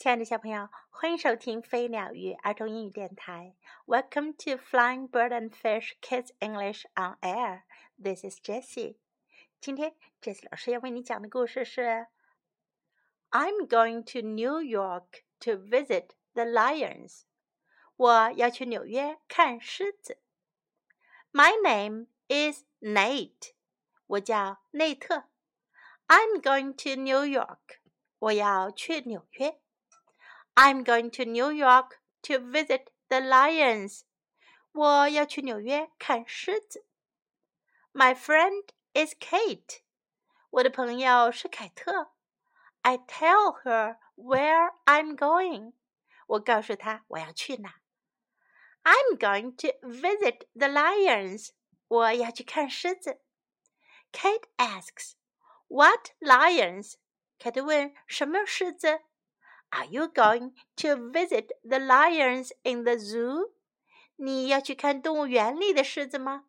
亲爱的小朋友，欢迎收听飞鸟与儿童英语电台。Welcome to Flying Bird and Fish Kids English on Air. This is Jessie. 今天 Jessie 老师要为你讲的故事是 I'm going to New York to visit the lions. 我要去纽约看狮子。My name is Nate. 我叫内特。I'm going to New York. 我要去纽约。I'm going to New York to visit the lions. 我要去纽约看狮子。My friend is Kate. 我的朋友是凯特。I tell her where I'm going. 我告诉她我要去哪。I'm going to visit the lions. 我要去看狮子。Kate asks, "What lions?" 凯特问：“什么狮子？” Are you going to visit the lions in the zoo? 你要去看动物园里的狮子吗？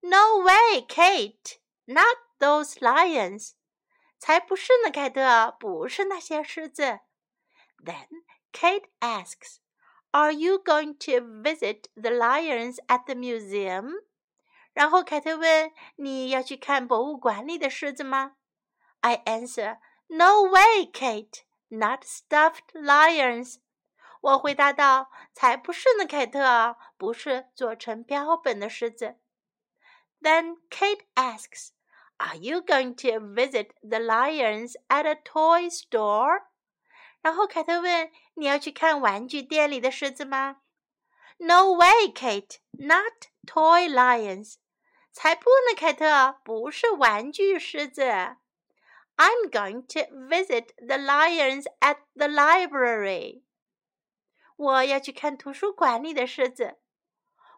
No way, Kate. Not those lions. 才不是呢，凯特，不是那些狮子。Then Kate asks, "Are you going to visit the lions at the museum?" 然后凯特问：“你要去看博物馆里的狮子吗？”I answer, "No way, Kate." Not stuffed lions，我回答道：“才不是呢，凯特，不是做成标本的狮子。” Then Kate asks, "Are you going to visit the lions at a toy store?" 然后凯特问：“你要去看玩具店里的狮子吗？”No way, Kate. Not toy lions. 才不呢，凯特，不是玩具狮子。 I'm going to visit the lions at the library. 我要去看图书馆里的狮子。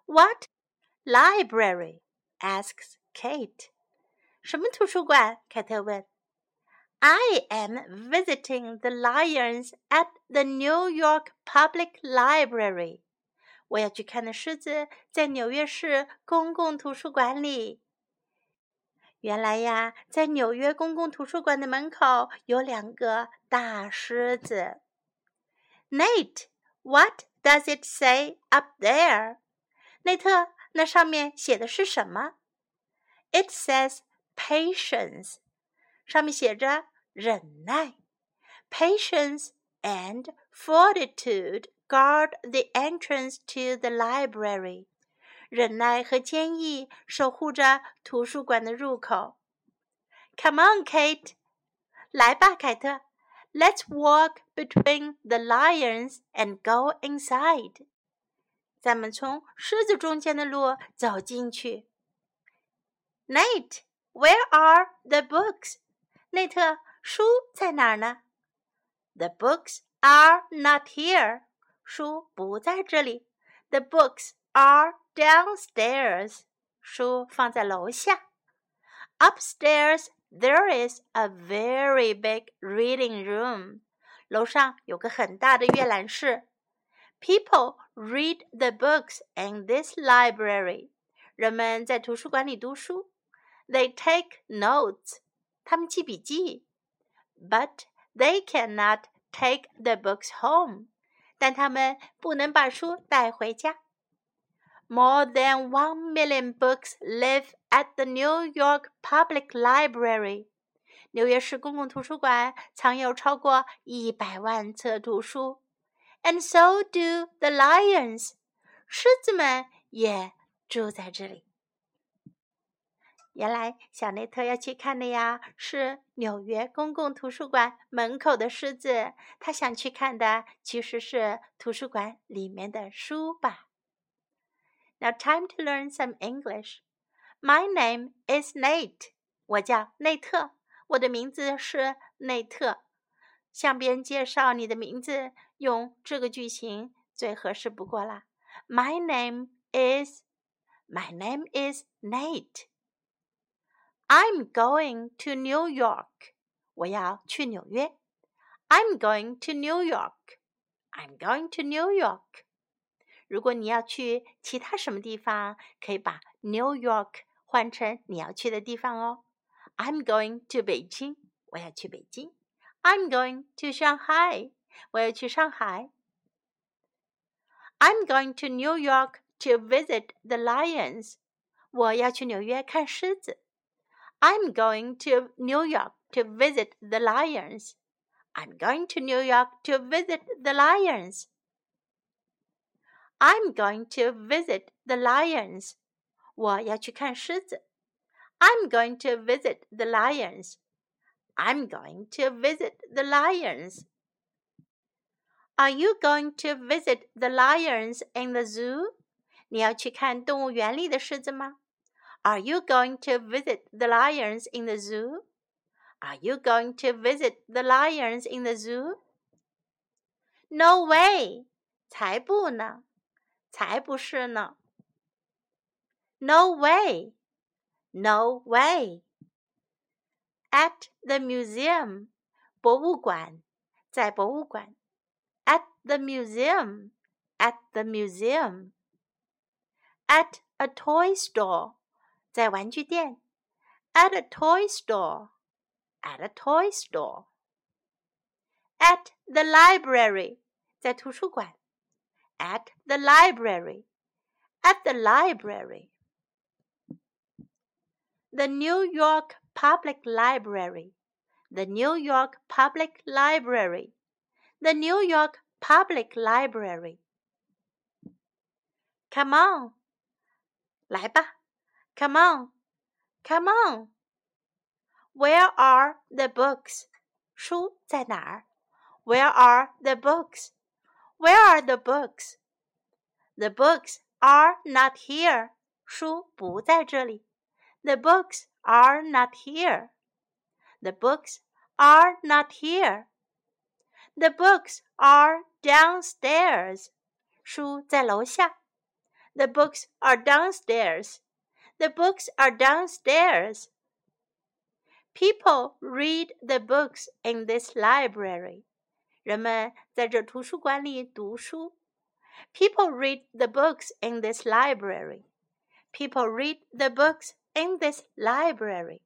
What library? asks Kate. 什么图书馆？凯特问。I am visiting the lions at the New York Public Library. 我要去看的狮子在纽约市公共图书馆里。 原来呀，在纽约公共图书馆的门口有两个大狮子。Nate，what does it say up there？内特，那上面写的是什么？It says patience，上面写着忍耐。Patience and fortitude guard the entrance to the library. 忍耐和坚毅守护着图书馆的入口。Come on, Kate，来吧，凯特。Let's walk between the lions and go inside。咱们从狮子中间的路走进去。Nate，where are the books？内特，书在哪儿呢？The books are not here。书不在这里。The books are downstairs，书放在楼下。Upstairs there is a very big reading room，楼上有个很大的阅览室。People read the books in this library，人们在图书馆里读书。They take notes，他们记笔记。But they cannot take the books home，但他们不能把书带回家。 More than one million books live at the New York Public Library. 纽约市公共图书馆藏有超过一百万册图书，and so do the lions。狮子们也住在这里。原来小内特要去看的呀，是纽约公共图书馆门口的狮子。他想去看的其实是图书馆里面的书吧。Now time to learn some English. My name is Nate. 我叫内特，我的名字是内特。向别人介绍你的名字，用这个句型最合适不过啦。My name is My name is Nate. I'm going to New York. 我要去纽约。I'm going to New York. I'm going to New York. 如果你要去其他什么地方，可以把 New York 换成你要去的地方哦。I'm going to Beijing，我要去北京。I'm going to Shanghai， 我要去上海。I'm going to New York to visit the lions. 我要去纽约看狮子。I'm going to New York to visit the lions. I'm going to New York to visit the lions. I'm going to visit the lions. 我要去看狮子。I'm going to visit the lions. I'm going to visit the lions. Are you going to visit the lions in the zoo? 你要去看动物园里的狮子吗？Are you going to visit the lions in the zoo? Are you going to visit the lions in the zoo? No way! 才不呢， 才不是呢。No way! No way! At the museum，博物馆，在博物馆。At the museum, at the museum. At a toy store，在玩具店。At a toy store, at a toy store. At the library，在图书馆。 At the library, at the library. The New York Public Library, the New York Public Library, the New York Public Library. Come on, 来吧，Come on, come on. Where are the books? 书在哪儿？Where are the books? Where are the books? The books are not here. 书不在这里。The books are not here. The books are not here. The books are downstairs. 书在楼下。The books are downstairs. The books are downstairs. People read the books in this library. 人们在这图书馆里读书。People read the books in this library. People read the books in this library.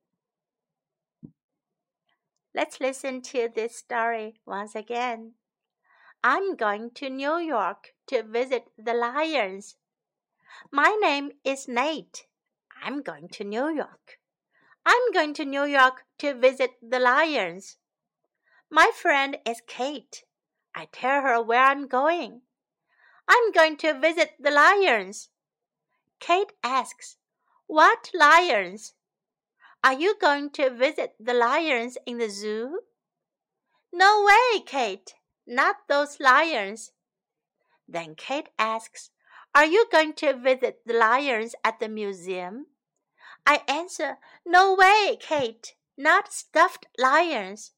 Let's listen to this story once again. I'm going to New York to visit the lions. My name is Nate. I'm going to New York. I'm going to New York to visit the lions. My friend is Kate. I tell her where I'm going. I'm going to visit the lions. Kate asks, What lions? Are you going to visit the lions in the zoo? No way, Kate. Not those lions. Then Kate asks, Are you going to visit the lions at the museum? I answer, No way, Kate. Not stuffed lions.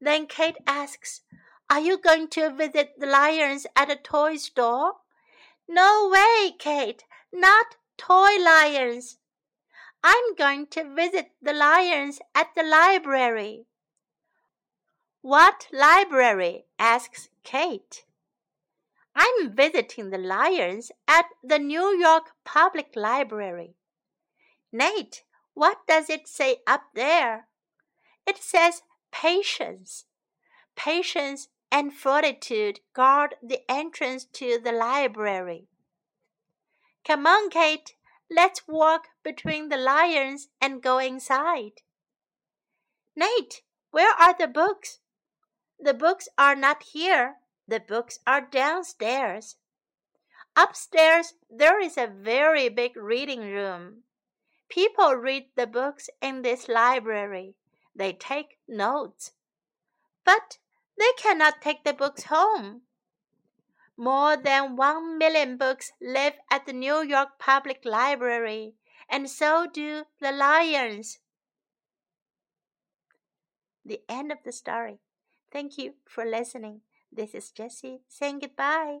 Then Kate asks, Are you going to visit the lions at a toy store? No way, Kate. Not toy lions. I'm going to visit the lions at the library. What library? asks Kate. I'm visiting the lions at the New York Public Library. Nate, what does it say up there? It says patience. Patience and fortitude guard the entrance to the library. Come on, Kate. Let's walk between the lions and go inside. Nate, where are the books? The books are not here. The books are downstairs. Upstairs, there is a very big reading room. People read the books in this library. They take notes. But they cannot take the books home. More than one million books live at the New York Public Library, and so do the lions. The end of the story. Thank you for listening. This is Jessie saying goodbye.